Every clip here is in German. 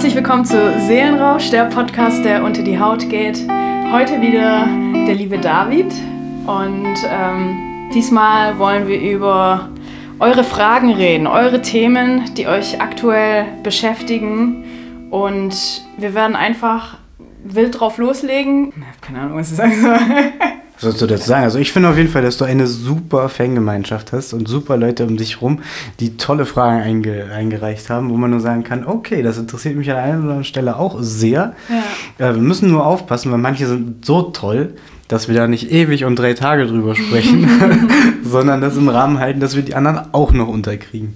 Herzlich willkommen zu Seelenrausch, der Podcast, der unter die Haut geht. Heute wieder der liebe David und ähm, diesmal wollen wir über eure Fragen reden, eure Themen, die euch aktuell beschäftigen und wir werden einfach wild drauf loslegen. Keine Ahnung, was ich sagen soll. Was sollst du dazu sagen? Also ich finde auf jeden Fall, dass du eine super Fangemeinschaft hast und super Leute um dich rum, die tolle Fragen einge eingereicht haben, wo man nur sagen kann, okay, das interessiert mich an einer oder anderen Stelle auch sehr. Ja. Äh, wir müssen nur aufpassen, weil manche sind so toll, dass wir da nicht ewig und drei Tage drüber sprechen, sondern das im Rahmen halten, dass wir die anderen auch noch unterkriegen.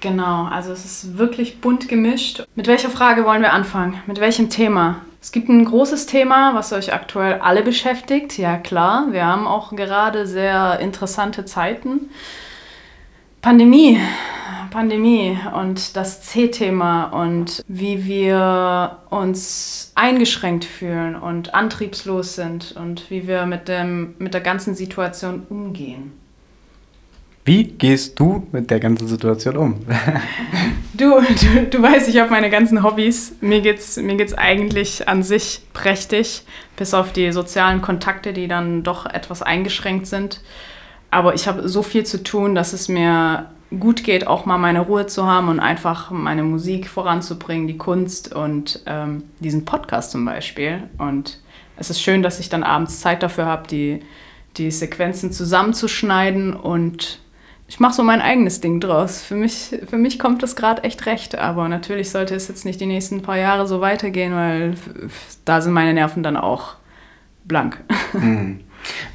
Genau, also es ist wirklich bunt gemischt. Mit welcher Frage wollen wir anfangen? Mit welchem Thema? Es gibt ein großes Thema, was euch aktuell alle beschäftigt. Ja klar, wir haben auch gerade sehr interessante Zeiten. Pandemie, Pandemie und das C-Thema und wie wir uns eingeschränkt fühlen und antriebslos sind und wie wir mit, dem, mit der ganzen Situation umgehen. Wie gehst du mit der ganzen Situation um? du, du, du weißt, ich habe meine ganzen Hobbys. Mir geht es mir geht's eigentlich an sich prächtig, bis auf die sozialen Kontakte, die dann doch etwas eingeschränkt sind. Aber ich habe so viel zu tun, dass es mir gut geht, auch mal meine Ruhe zu haben und einfach meine Musik voranzubringen, die Kunst und ähm, diesen Podcast zum Beispiel. Und es ist schön, dass ich dann abends Zeit dafür habe, die, die Sequenzen zusammenzuschneiden und ich mache so mein eigenes Ding draus. Für mich, für mich kommt das gerade echt recht. Aber natürlich sollte es jetzt nicht die nächsten paar Jahre so weitergehen, weil da sind meine Nerven dann auch blank. Mhm.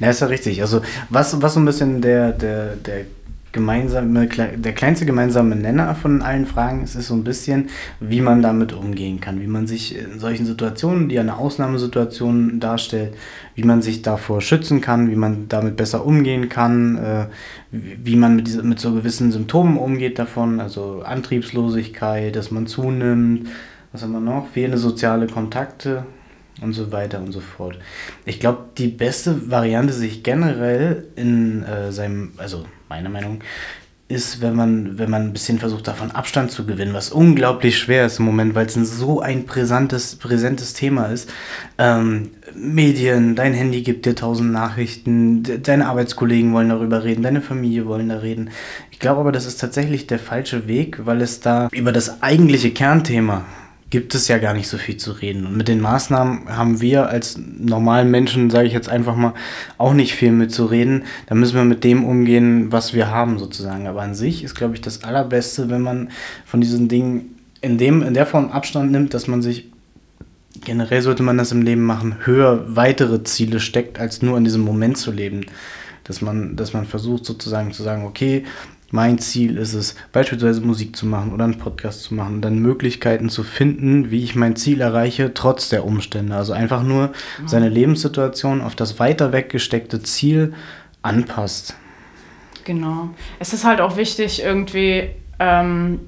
Ja, ist ja richtig. Also was, was so ein bisschen der, der, der gemeinsame, der kleinste gemeinsame Nenner von allen Fragen ist, ist so ein bisschen, wie man damit umgehen kann, wie man sich in solchen Situationen, die eine Ausnahmesituation darstellt, wie man sich davor schützen kann, wie man damit besser umgehen kann, äh, wie man mit, diese, mit so gewissen Symptomen umgeht davon, also Antriebslosigkeit, dass man zunimmt, was haben wir noch, fehlende soziale Kontakte, und so weiter und so fort. Ich glaube, die beste Variante, sich generell in äh, seinem, also meiner Meinung, ist, wenn man, wenn man ein bisschen versucht, davon Abstand zu gewinnen, was unglaublich schwer ist im Moment, weil es ein so ein präsentes, präsentes Thema ist. Ähm, Medien, dein Handy gibt dir tausend Nachrichten, deine Arbeitskollegen wollen darüber reden, deine Familie wollen da reden. Ich glaube aber, das ist tatsächlich der falsche Weg, weil es da über das eigentliche Kernthema gibt es ja gar nicht so viel zu reden. Und mit den Maßnahmen haben wir als normalen Menschen, sage ich jetzt einfach mal, auch nicht viel mitzureden. Da müssen wir mit dem umgehen, was wir haben sozusagen. Aber an sich ist, glaube ich, das Allerbeste, wenn man von diesen Dingen in, dem, in der Form Abstand nimmt, dass man sich generell sollte man das im Leben machen, höher weitere Ziele steckt, als nur in diesem Moment zu leben. Dass man, dass man versucht sozusagen zu sagen, okay, mein Ziel ist es, beispielsweise Musik zu machen oder einen Podcast zu machen, dann Möglichkeiten zu finden, wie ich mein Ziel erreiche, trotz der Umstände. Also einfach nur seine Lebenssituation auf das weiter weggesteckte Ziel anpasst. Genau. Es ist halt auch wichtig, irgendwie ähm,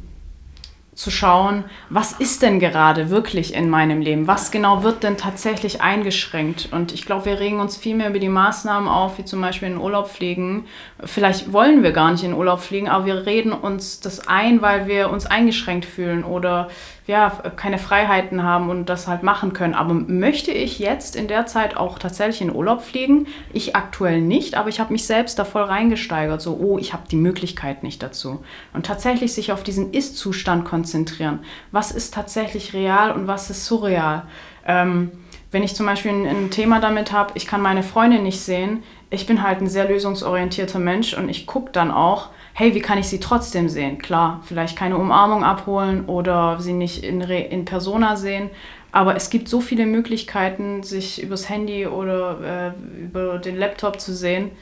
zu schauen, was ist denn gerade wirklich in meinem Leben? Was genau wird denn tatsächlich eingeschränkt? Und ich glaube, wir regen uns viel mehr über die Maßnahmen auf, wie zum Beispiel in Urlaub fliegen. Vielleicht wollen wir gar nicht in Urlaub fliegen, aber wir reden uns das ein, weil wir uns eingeschränkt fühlen oder ja, keine Freiheiten haben und das halt machen können. Aber möchte ich jetzt in der Zeit auch tatsächlich in Urlaub fliegen? Ich aktuell nicht, aber ich habe mich selbst da voll reingesteigert. So, oh, ich habe die Möglichkeit nicht dazu. Und tatsächlich sich auf diesen Ist-Zustand konzentrieren. Was ist tatsächlich real und was ist surreal? Ähm, wenn ich zum Beispiel ein, ein Thema damit habe, ich kann meine Freundin nicht sehen, ich bin halt ein sehr lösungsorientierter Mensch und ich gucke dann auch, hey, wie kann ich sie trotzdem sehen? Klar, vielleicht keine Umarmung abholen oder sie nicht in, Re in Persona sehen, aber es gibt so viele Möglichkeiten, sich übers Handy oder äh, über den Laptop zu sehen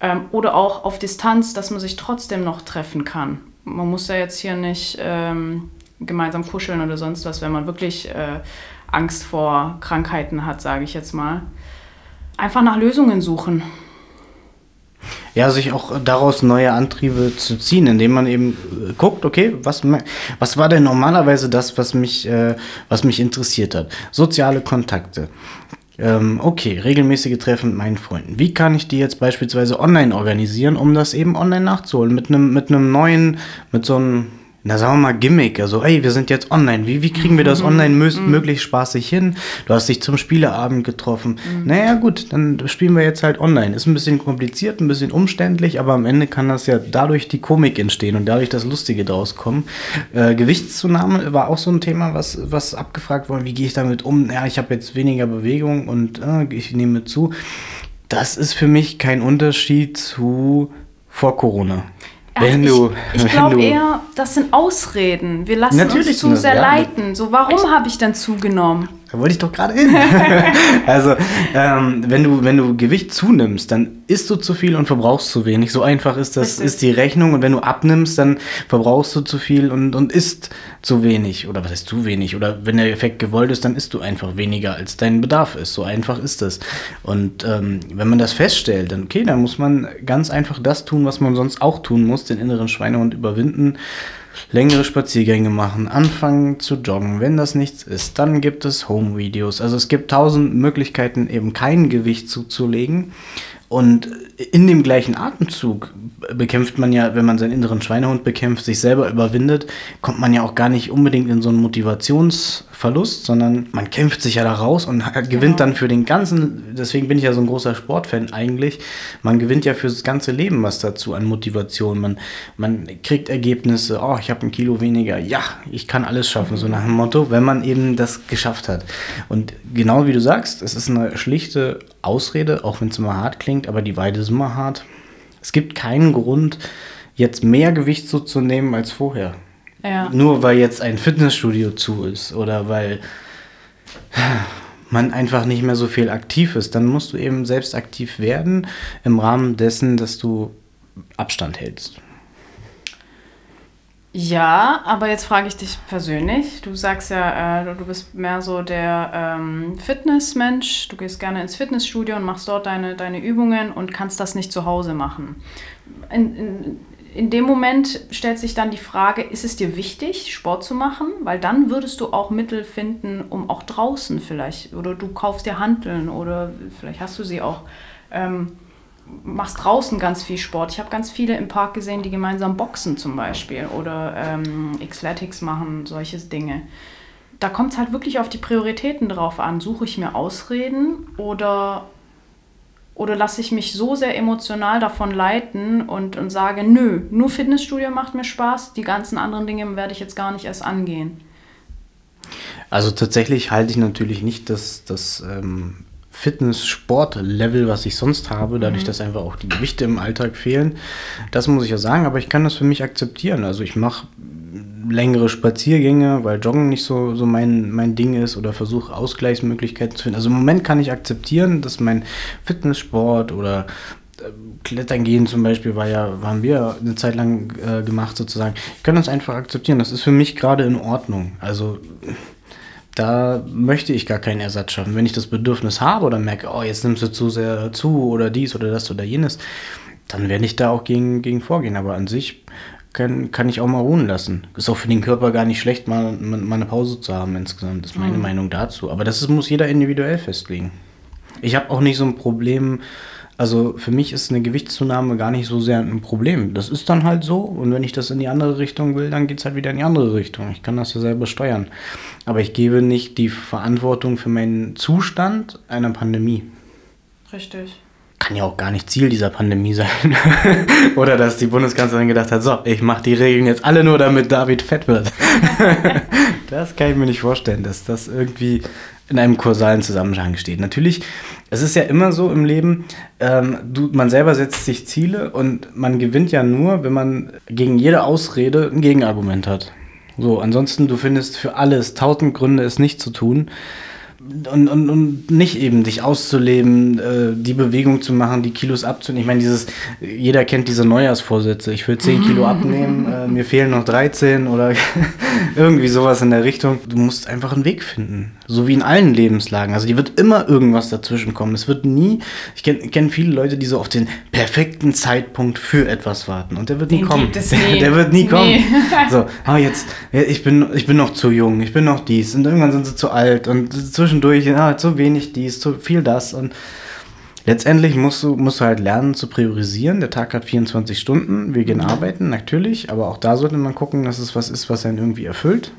ähm, oder auch auf Distanz, dass man sich trotzdem noch treffen kann. Man muss ja jetzt hier nicht ähm, gemeinsam kuscheln oder sonst was, wenn man wirklich äh, Angst vor Krankheiten hat, sage ich jetzt mal. Einfach nach Lösungen suchen. Ja, sich auch daraus neue Antriebe zu ziehen, indem man eben äh, guckt, okay, was, was war denn normalerweise das, was mich, äh, was mich interessiert hat? Soziale Kontakte. Ähm, okay, regelmäßige Treffen mit meinen Freunden. Wie kann ich die jetzt beispielsweise online organisieren, um das eben online nachzuholen? Mit einem mit neuen, mit so einem na sagen wir mal Gimmick, also ey, wir sind jetzt online, wie, wie kriegen wir das Mhm. online mö möglichst spaßig hin? Du hast dich zum Spieleabend getroffen. Mhm. Naja gut, dann spielen wir jetzt halt online. Ist ein bisschen kompliziert, ein bisschen umständlich, aber am Ende kann das ja dadurch die Komik entstehen und dadurch das Lustige draus kommen. Äh, Gewichtszunahme war auch so ein Thema, was, was abgefragt wurde, wie gehe ich damit um? Ja, ich habe jetzt weniger Bewegung und äh, ich nehme zu. Das ist für mich kein Unterschied zu vor Corona. Wenn Also du, ich ich glaube eher, das sind Ausreden. Wir lassen Natürlich uns zu sehr ja. leiten. So, warum habe ich dann zugenommen? Da wollte ich doch gerade hin. also, ähm, wenn, du, wenn du Gewicht zunimmst, dann isst du zu viel und verbrauchst zu wenig. So einfach ist das, Richtig. ist die Rechnung. Und wenn du abnimmst, dann verbrauchst du zu viel und, und isst zu wenig. Oder was heißt zu wenig? Oder wenn der Effekt gewollt ist, dann isst du einfach weniger, als dein Bedarf ist. So einfach ist das. Und ähm, wenn man das feststellt, dann okay, dann muss man ganz einfach das tun, was man sonst auch tun muss, den inneren Schweinehund überwinden längere Spaziergänge machen, anfangen zu joggen. Wenn das nichts ist, dann gibt es Home-Videos. Also es gibt tausend Möglichkeiten, eben kein Gewicht zuzulegen. Und in dem gleichen Atemzug bekämpft man ja, wenn man seinen inneren Schweinehund bekämpft, sich selber überwindet, kommt man ja auch gar nicht unbedingt in so einen Motivationsverlust, sondern man kämpft sich ja da raus und hat- gewinnt dann für den ganzen, deswegen bin ich ja so ein großer Sportfan eigentlich, man gewinnt ja fürs ganze Leben was dazu an Motivation. Man, man kriegt Ergebnisse, oh, ich habe ein Kilo weniger, ja, ich kann alles schaffen, so nach dem Motto, wenn man eben das geschafft hat. Und genau wie du sagst, es ist eine schlichte Ausrede, auch wenn es immer hart klingt, aber die Weide ist immer hart. Es gibt keinen Grund, jetzt mehr Gewicht zuzunehmen als vorher. Ja. Nur weil jetzt ein Fitnessstudio zu ist oder weil man einfach nicht mehr so viel aktiv ist, dann musst du eben selbst aktiv werden im Rahmen dessen, dass du Abstand hältst. Ja, aber jetzt frage ich dich persönlich. Du sagst ja, äh, du bist mehr so der ähm, Fitnessmensch. Du gehst gerne ins Fitnessstudio und machst dort deine, deine Übungen und kannst das nicht zu Hause machen. In, in, in dem Moment stellt sich dann die Frage, ist es dir wichtig, Sport zu machen? Weil dann würdest du auch Mittel finden, um auch draußen vielleicht, oder du kaufst dir Hanteln oder vielleicht hast du sie auch. Ähm, machst draußen ganz viel Sport. Ich habe ganz viele im Park gesehen, die gemeinsam boxen zum Beispiel oder ähm, Xletics machen, solche Dinge. Da kommt es halt wirklich auf die Prioritäten drauf an. Suche ich mir Ausreden oder, oder lasse ich mich so sehr emotional davon leiten und, und sage, nö, nur Fitnessstudio macht mir Spaß, die ganzen anderen Dinge werde ich jetzt gar nicht erst angehen. Also tatsächlich halte ich natürlich nicht das, das ähm, Fitness-Sport-Level, was ich sonst habe, dadurch, dass einfach auch die Gewichte im Alltag fehlen. Das muss ich ja sagen, aber ich kann das für mich akzeptieren. Also ich mache längere Spaziergänge, weil Joggen nicht so, so mein, mein Ding ist oder versuche Ausgleichsmöglichkeiten zu finden. Also im Moment kann ich akzeptieren, dass mein Fitnesssport oder äh, Klettern gehen zum Beispiel war ja, haben wir eine Zeit lang äh, gemacht sozusagen. Ich kann das einfach akzeptieren. Das ist für mich gerade in Ordnung. Also da möchte ich gar keinen Ersatz schaffen. Wenn ich das Bedürfnis habe oder merke, oh, jetzt nimmst du zu sehr zu oder dies oder das oder jenes, dann werde ich da auch gegen, gegen vorgehen. Aber an sich kann, kann ich auch mal ruhen lassen. Ist auch für den Körper gar nicht schlecht, mal, mal eine Pause zu haben insgesamt. Das ist meine Meinung dazu. Aber das ist, muss jeder individuell festlegen. Ich habe auch nicht so ein Problem. Also für mich ist eine Gewichtszunahme gar nicht so sehr ein Problem. Das ist dann halt so. Und wenn ich das in die andere Richtung will, dann geht es halt wieder in die andere Richtung. Ich kann das ja selber steuern. Aber ich gebe nicht die Verantwortung für meinen Zustand einer Pandemie. Richtig. Kann ja auch gar nicht Ziel dieser Pandemie sein. Oder dass die Bundeskanzlerin gedacht hat, so, ich mache die Regeln jetzt alle nur, damit David fett wird. das kann ich mir nicht vorstellen, dass das irgendwie in einem kausalen Zusammenhang steht. Natürlich, es ist ja immer so im Leben, ähm, du, man selber setzt sich Ziele und man gewinnt ja nur, wenn man gegen jede Ausrede ein Gegenargument hat. So, ansonsten, du findest für alles tausend Gründe, es nicht zu tun. Und, und, und nicht eben dich auszuleben, äh, die Bewegung zu machen, die Kilos abzunehmen. Ich meine, dieses, jeder kennt diese Neujahrsvorsätze. Ich will 10 Kilo abnehmen, äh, mir fehlen noch 13 oder irgendwie sowas in der Richtung. Du musst einfach einen Weg finden. So wie in allen Lebenslagen. Also, die wird immer irgendwas dazwischen kommen. Es wird nie, ich kenne kenn viele Leute, die so auf den perfekten Zeitpunkt für etwas warten. Und der wird nie Den kommen. nie. Der wird nie kommen. Nee. So, ah, jetzt, ich, bin, ich bin noch zu jung, ich bin noch dies und irgendwann sind sie zu alt und zwischendurch, ja, zu wenig dies, zu viel das und Letztendlich musst du, musst du halt lernen zu priorisieren. Der Tag hat 24 Stunden. Wir gehen arbeiten, natürlich. Aber auch da sollte man gucken, dass es was ist, was einen irgendwie erfüllt,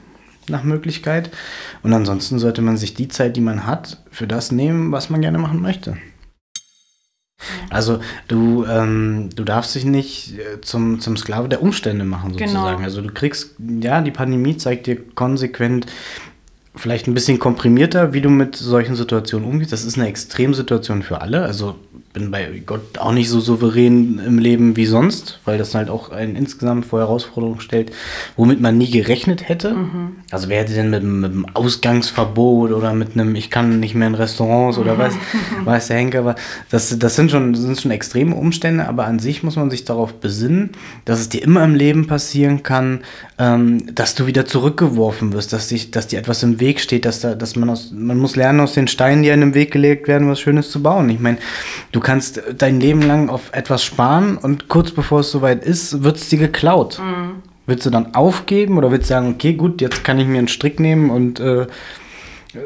nach Möglichkeit. Und ansonsten sollte man sich die Zeit, die man hat, für das nehmen, was man gerne machen möchte. Also du, ähm, du darfst dich nicht äh, zum, zum Sklave der Umstände machen, Genau. sozusagen. Also du kriegst, ja, die Pandemie zeigt dir konsequent, vielleicht ein bisschen komprimierter, wie du mit solchen Situationen umgehst. Das ist eine Extremsituation für alle. Also bin bei Gott auch nicht so souverän im Leben wie sonst, weil das halt auch einen insgesamt vor Herausforderungen stellt, womit man nie gerechnet hätte. Also wer hätte denn mit, einem- mit einem Ausgangsverbot oder mit einem Ich kann nicht mehr in Restaurants oder was, weiß der Henker, aber das, das sind schon, sind schon extreme Umstände, aber an sich muss man sich darauf besinnen, dass es dir immer im Leben passieren kann, ähm, dass du wieder zurückgeworfen wirst, dass, dich, dass dir etwas im Weg steht, dass, da, dass man aus, man muss lernen, aus den Steinen, die einem im Weg gelegt werden, was Schönes zu bauen. Ich meine, du kannst dein Leben lang auf etwas sparen und kurz bevor es soweit ist, wird es dir geklaut. Willst du dann aufgeben oder willst du sagen, okay, gut, jetzt kann ich mir einen Strick nehmen und äh,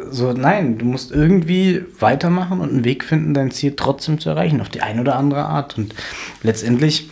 so, nein, du musst irgendwie weitermachen und einen Weg finden, dein Ziel trotzdem zu erreichen, auf die eine oder andere Art. Und letztendlich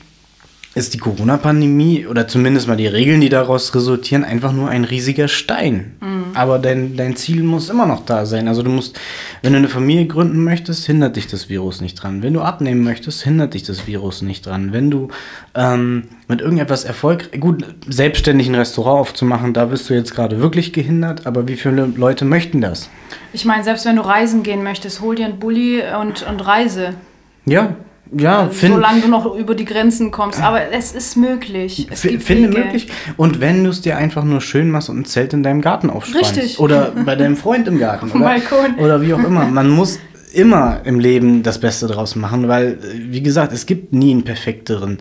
ist die Corona-Pandemie oder zumindest mal die Regeln, die daraus resultieren, einfach nur ein riesiger Stein. Aber dein, dein Ziel muss immer noch da sein. Also du musst, wenn du eine Familie gründen möchtest, hindert dich das Virus nicht dran. Wenn du abnehmen möchtest, hindert dich das Virus nicht dran. Wenn du ähm, mit irgendetwas Erfolg, gut, selbstständig ein Restaurant aufzumachen, da bist du jetzt gerade wirklich gehindert, aber wie viele Leute möchten das? Ich meine, selbst wenn du reisen gehen möchtest, hol dir einen Bulli und, und reise. Ja, ja, find, Solange du noch über die Grenzen kommst. Aber es ist möglich. Es Finde Wege. möglich. Und wenn du es dir einfach nur schön machst und ein Zelt in deinem Garten aufspannst. Richtig. Oder bei deinem Freund im Garten. Auf oder, Balkon. Oder wie auch immer. Man muss immer im Leben das Beste draus machen, weil, äh, wie gesagt, es gibt nie einen perfekteren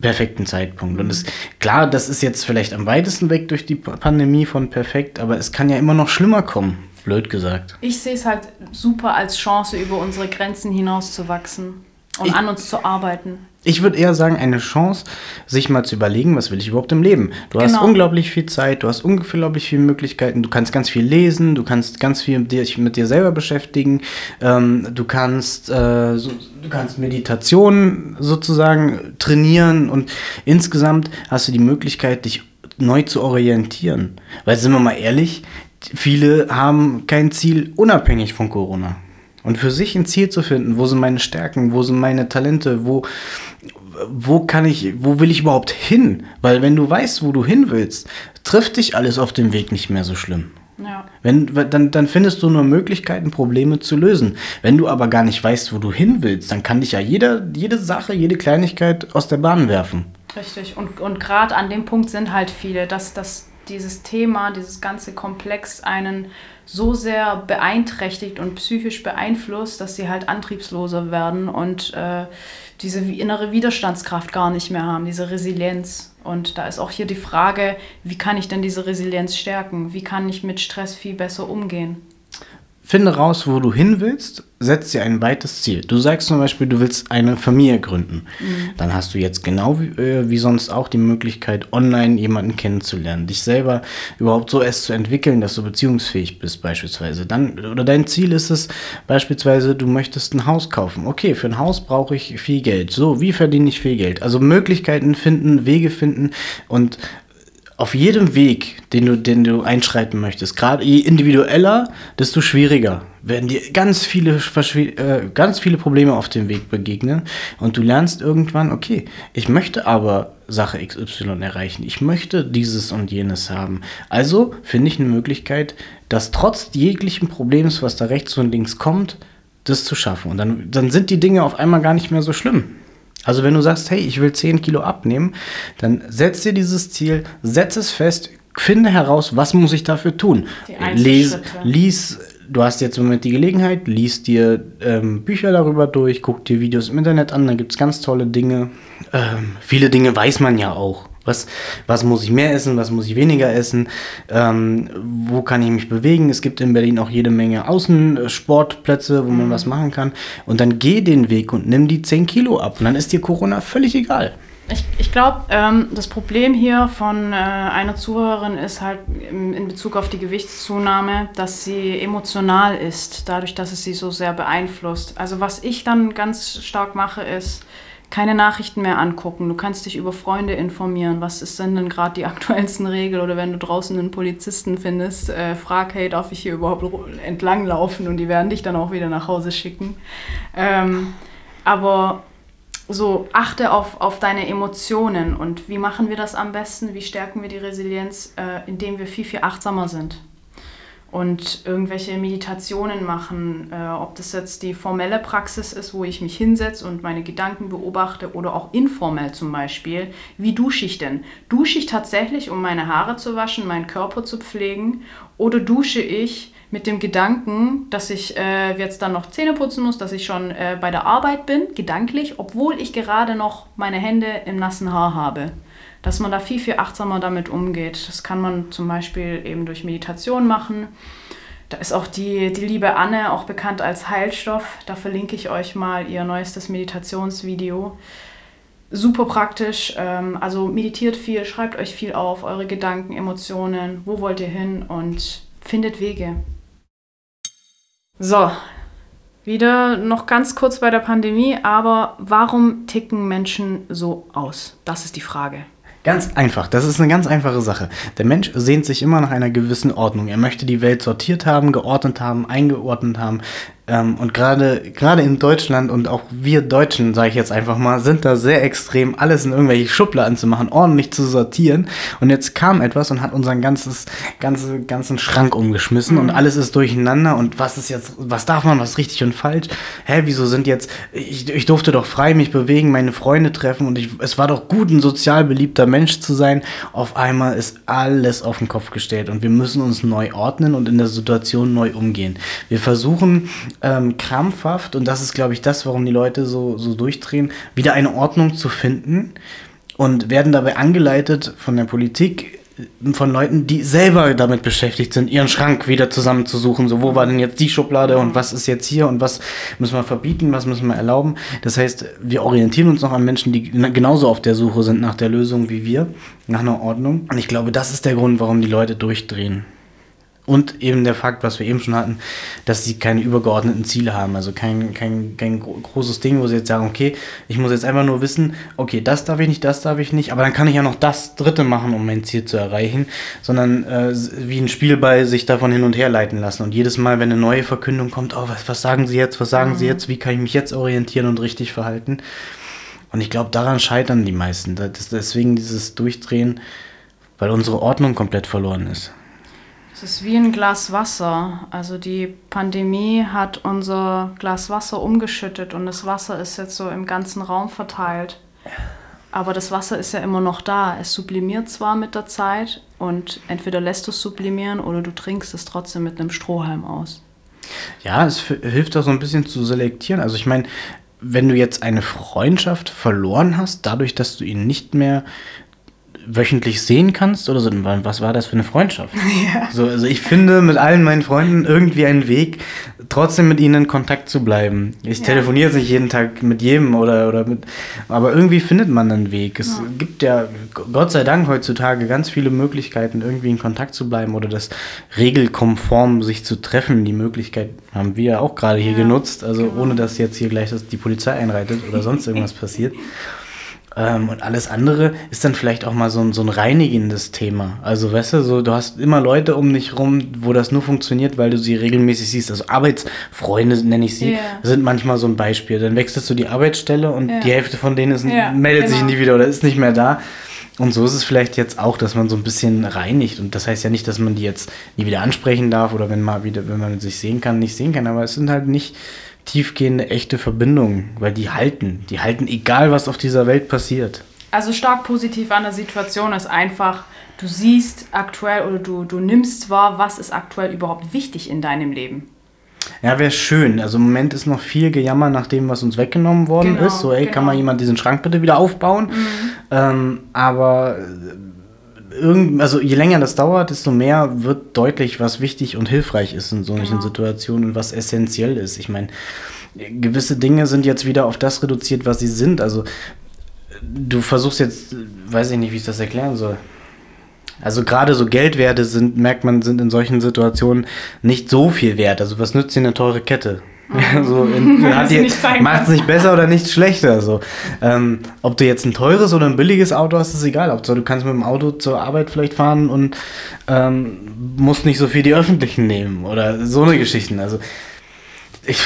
perfekten Zeitpunkt. Und es, klar, das ist jetzt vielleicht am weitesten weg durch die Pa- Pandemie von perfekt, aber es kann ja immer noch schlimmer kommen, blöd gesagt. Ich sehe es halt super als Chance, über unsere Grenzen hinaus zu wachsen und Ich- an uns zu arbeiten. Ich würde eher sagen, eine Chance, sich mal zu überlegen, was will ich überhaupt im Leben. Du hast Genau. unglaublich viel Zeit, du hast unglaublich viele Möglichkeiten, du kannst ganz viel lesen, du kannst ganz viel mit dir, mit dir selber beschäftigen, ähm, du kannst äh, so, du kannst Meditation sozusagen trainieren und insgesamt hast du die Möglichkeit, dich neu zu orientieren. Weil sind wir mal ehrlich, viele haben kein Ziel unabhängig von Corona. Und für sich ein Ziel zu finden, wo sind meine Stärken, wo sind meine Talente, wo, wo kann ich, wo will ich überhaupt hin? Weil wenn du weißt, wo du hin willst, trifft dich alles auf dem Weg nicht mehr so schlimm. Ja. Wenn, dann, dann findest du nur Möglichkeiten, Probleme zu lösen. Wenn du aber gar nicht weißt, wo du hin willst, dann kann dich ja jeder, jede Sache, jede Kleinigkeit aus der Bahn werfen. Richtig. Und, und gerade an dem Punkt sind halt viele, dass, dass dieses Thema, dieses ganze Komplex einen so sehr beeinträchtigt und psychisch beeinflusst, dass sie halt antriebsloser werden und äh, diese innere Widerstandskraft gar nicht mehr haben, diese Resilienz. Und da ist auch hier die Frage, wie kann ich denn diese Resilienz stärken? Wie kann ich mit Stress viel besser umgehen? Finde raus, wo du hin willst, setz dir ein weites Ziel. Du sagst zum Beispiel, du willst eine Familie gründen. Dann hast du jetzt genau wie, äh, wie sonst auch die Möglichkeit, online jemanden kennenzulernen, dich selber überhaupt so erst zu entwickeln, dass du beziehungsfähig bist beispielsweise. Dann, oder dein Ziel ist es beispielsweise, du möchtest ein Haus kaufen. Okay, für ein Haus brauche ich viel Geld. So, wie verdiene ich viel Geld? Also Möglichkeiten finden, Wege finden und auf jedem Weg, den du, den du einschreiten möchtest, gerade je individueller, desto schwieriger werden dir ganz viele, äh, ganz viele Probleme auf dem Weg begegnen und du lernst irgendwann, okay, ich möchte aber Sache XY erreichen, ich möchte dieses und jenes haben. Also finde ich eine Möglichkeit, dass trotz jeglichen Problems, was da rechts und links kommt, das zu schaffen. Und dann, dann sind die Dinge auf einmal gar nicht mehr so schlimm. Also wenn du sagst, hey, ich will 10 Kilo abnehmen, dann setz dir dieses Ziel, setz es fest, finde heraus, was muss ich dafür tun. Die Lies, lies, du hast jetzt im Moment die Gelegenheit, lies dir ähm, Bücher darüber durch, guck dir Videos im Internet an, da gibt es ganz tolle Dinge. Ähm, viele Dinge weiß man ja auch. Was, was muss ich mehr essen, was muss ich weniger essen, ähm, wo kann ich mich bewegen. Es gibt in Berlin auch jede Menge Außensportplätze, wo man was machen kann. Und dann geh den Weg und nimm die 10 Kilo ab. Und dann ist dir Corona völlig egal. Ich, ich glaube, ähm, das Problem hier von äh, einer Zuhörerin ist halt in, in Bezug auf die Gewichtszunahme, dass sie emotional ist, dadurch, dass es sie so sehr beeinflusst. Also was ich dann ganz stark mache, ist keine Nachrichten mehr angucken. Du kannst dich über Freunde informieren. Was ist denn denn gerade die aktuellsten Regeln? Oder wenn du draußen einen Polizisten findest, äh, frag, hey, darf ich hier überhaupt entlanglaufen? Und die werden dich dann auch wieder nach Hause schicken. Ähm, aber so achte auf, auf deine Emotionen und wie machen wir das am besten? Wie stärken wir die Resilienz, äh, indem wir viel, viel achtsamer sind und irgendwelche Meditationen machen, äh, ob das jetzt die formelle Praxis ist, wo ich mich hinsetze und meine Gedanken beobachte oder auch informell zum Beispiel. Wie dusche ich denn? Dusche ich tatsächlich, um meine Haare zu waschen, meinen Körper zu pflegen oder dusche ich, mit dem Gedanken, dass ich äh, jetzt dann noch Zähne putzen muss, dass ich schon äh, bei der Arbeit bin, gedanklich, obwohl ich gerade noch meine Hände im nassen Haar habe. Dass man da viel, viel achtsamer damit umgeht. Das kann man zum Beispiel eben durch Meditation machen. Da ist auch die, die liebe Anne, auch bekannt als Heilstoff. Da verlinke ich euch mal ihr neuestes Meditationsvideo. Super praktisch. Ähm, also meditiert viel, schreibt euch viel auf, eure Gedanken, Emotionen, wo wollt ihr hin und findet Wege. So, wieder noch ganz kurz bei der Pandemie, aber warum ticken Menschen so aus? Das ist die Frage. Ganz einfach, das ist eine ganz einfache Sache. Der Mensch sehnt sich immer nach einer gewissen Ordnung. Er möchte die Welt sortiert haben, geordnet haben, eingeordnet haben. Ähm, und gerade gerade in Deutschland und auch wir Deutschen, sage ich jetzt einfach mal, sind da sehr extrem, alles in irgendwelche Schubladen zu machen, ordentlich zu sortieren. Und jetzt kam etwas und hat unseren ganzes, ganze, ganzen Schrank umgeschmissen mhm. und alles ist durcheinander. Und was ist jetzt, was darf man, was ist richtig und falsch? Hä, wieso sind jetzt, ich, ich durfte doch frei mich bewegen, meine Freunde treffen und ich, es war doch gut, ein sozial beliebter Mensch zu sein. Auf einmal ist alles auf den Kopf gestellt und wir müssen uns neu ordnen und in der Situation neu umgehen. Wir versuchen, ähm, krampfhaft, und das ist, glaube ich, das, warum die Leute so, so durchdrehen, wieder eine Ordnung zu finden und werden dabei angeleitet von der Politik, von Leuten, die selber damit beschäftigt sind, ihren Schrank wieder zusammenzusuchen. So, wo war denn jetzt die Schublade und was ist jetzt hier und was müssen wir verbieten, was müssen wir erlauben. Das heißt, wir orientieren uns noch an Menschen, die genauso auf der Suche sind nach der Lösung wie wir, nach einer Ordnung. Und ich glaube, das ist der Grund, warum die Leute durchdrehen. Und eben der Fakt, was wir eben schon hatten, dass sie keine übergeordneten Ziele haben. Also kein, kein, kein großes Ding, wo sie jetzt sagen, okay, ich muss jetzt einfach nur wissen, okay, das darf ich nicht, das darf ich nicht, aber dann kann ich ja noch das Dritte machen, um mein Ziel zu erreichen. Sondern äh, wie ein Spielball sich davon hin und her leiten lassen. Und jedes Mal, wenn eine neue Verkündung kommt, oh, was, was sagen sie jetzt, was sagen mhm. sie jetzt, wie kann ich mich jetzt orientieren und richtig verhalten. Und ich glaube, daran scheitern die meisten. Das, deswegen dieses Durchdrehen, weil unsere Ordnung komplett verloren ist. Es ist wie ein Glas Wasser. Also die Pandemie hat unser Glas Wasser umgeschüttet und das Wasser ist jetzt so im ganzen Raum verteilt. Aber das Wasser ist ja immer noch da. Es sublimiert zwar mit der Zeit und entweder lässt du es sublimieren oder du trinkst es trotzdem mit einem Strohhalm aus. Ja, es hilft auch so ein bisschen zu selektieren. Also ich meine, wenn du jetzt eine Freundschaft verloren hast, dadurch, dass du ihn nicht mehr wöchentlich sehen kannst oder so, was war das für eine Freundschaft? Ja. So, also ich finde mit allen meinen Freunden irgendwie einen Weg, trotzdem mit ihnen in Kontakt zu bleiben. Ich ja. telefoniere nicht jeden Tag mit jedem oder, oder mit, aber irgendwie findet man einen Weg. Es ja. gibt ja Gott sei Dank heutzutage ganz viele Möglichkeiten, irgendwie in Kontakt zu bleiben oder das regelkonform sich zu treffen. Die Möglichkeit haben wir ja auch gerade hier genutzt, also genau. ohne dass jetzt hier gleich die Polizei einreitet oder sonst irgendwas passiert. Ähm, und alles andere ist dann vielleicht auch mal so ein, so ein reinigendes Thema. Also, weißt du, so, du hast immer Leute um dich rum, wo das nur funktioniert, weil du sie regelmäßig siehst. Also Arbeitsfreunde nenne ich sie, yeah. sind manchmal so ein Beispiel. Dann wechselst du die Arbeitsstelle und yeah. die Hälfte von denen ist, yeah, meldet genau. sich nie wieder oder ist nicht mehr da. Und so ist es vielleicht jetzt auch, dass man so ein bisschen reinigt. Und das heißt ja nicht, dass man die jetzt nie wieder ansprechen darf oder wenn mal wieder, wenn man sich sehen kann, nicht sehen kann. Aber es sind halt nicht tiefgehende, echte Verbindungen, weil die halten. Die halten, egal was auf dieser Welt passiert. Also stark positiv an der Situation ist einfach, du siehst aktuell oder du, du nimmst wahr, was ist aktuell überhaupt wichtig in deinem Leben. Ja, wäre schön. Also im Moment ist noch viel Gejammer nach dem, was uns weggenommen worden genau, ist. So, ey, genau. kann mal jemand diesen Schrank bitte wieder aufbauen? Mhm. Ähm, aber irgend, also je länger das dauert, desto mehr wird deutlich, was wichtig und hilfreich ist in solchen genau. Situationen und was essentiell ist. Ich meine, gewisse Dinge sind jetzt wieder auf das reduziert, was sie sind. Also du versuchst jetzt, weiß ich nicht, wie ich das erklären soll. Also gerade so Geldwerte sind, merkt man, sind in solchen Situationen nicht so viel wert. Also was nützt dir eine teure Kette? Mhm. so macht es nicht besser oder nicht schlechter. So. Ähm, ob du jetzt ein teures oder ein billiges Auto hast, ist egal. Hauptsache, du kannst mit dem Auto zur Arbeit vielleicht fahren und ähm, musst nicht so viel die öffentlichen nehmen oder so eine Geschichten. Also ich,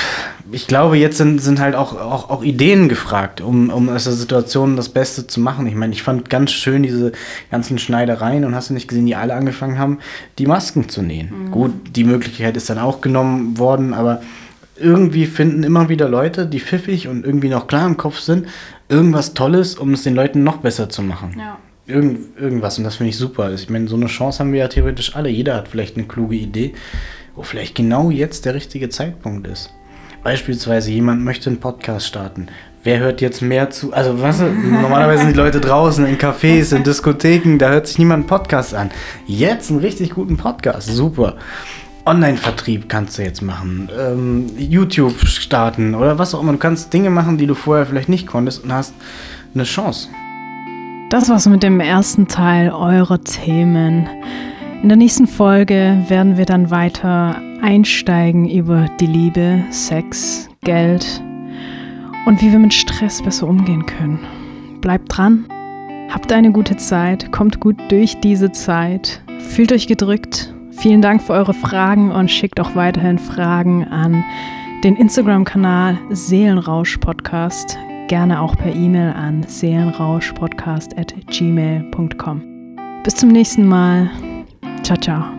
ich glaube, jetzt sind, sind halt auch, auch, auch Ideen gefragt, um, um aus der Situation das Beste zu machen. Ich meine, ich fand ganz schön diese ganzen Schneidereien und hast du nicht gesehen, die alle angefangen haben, die Masken zu nähen. Mhm. Gut, die Möglichkeit ist dann auch genommen worden, aber irgendwie finden immer wieder Leute, die pfiffig und irgendwie noch klar im Kopf sind, irgendwas Tolles, um es den Leuten noch besser zu machen. Ja. Irgend, irgendwas und das finde ich super. Ich meine, so eine Chance haben wir ja theoretisch alle. Jeder hat vielleicht eine kluge Idee wo vielleicht genau jetzt der richtige Zeitpunkt ist. Beispielsweise jemand möchte einen Podcast starten. Wer hört jetzt mehr zu? Also, was, normalerweise sind die Leute draußen in Cafés, in Diskotheken, da hört sich niemand einen Podcast an. Jetzt einen richtig guten Podcast, super. Online-Vertrieb kannst du jetzt machen, ähm, YouTube starten oder was auch immer. Du kannst Dinge machen, die du vorher vielleicht nicht konntest und hast eine Chance. Das war's mit dem ersten Teil eurer Themen. In der nächsten Folge werden wir dann weiter einsteigen über die Liebe, Sex, Geld und wie wir mit Stress besser umgehen können. Bleibt dran, habt eine gute Zeit, kommt gut durch diese Zeit, fühlt euch gedrückt. Vielen Dank für eure Fragen und schickt auch weiterhin Fragen an den Instagram-Kanal Seelenrausch Podcast, gerne auch per E-Mail an seelenrauschpodcast at gmail.com. Bis zum nächsten Mal. Ciao, ciao.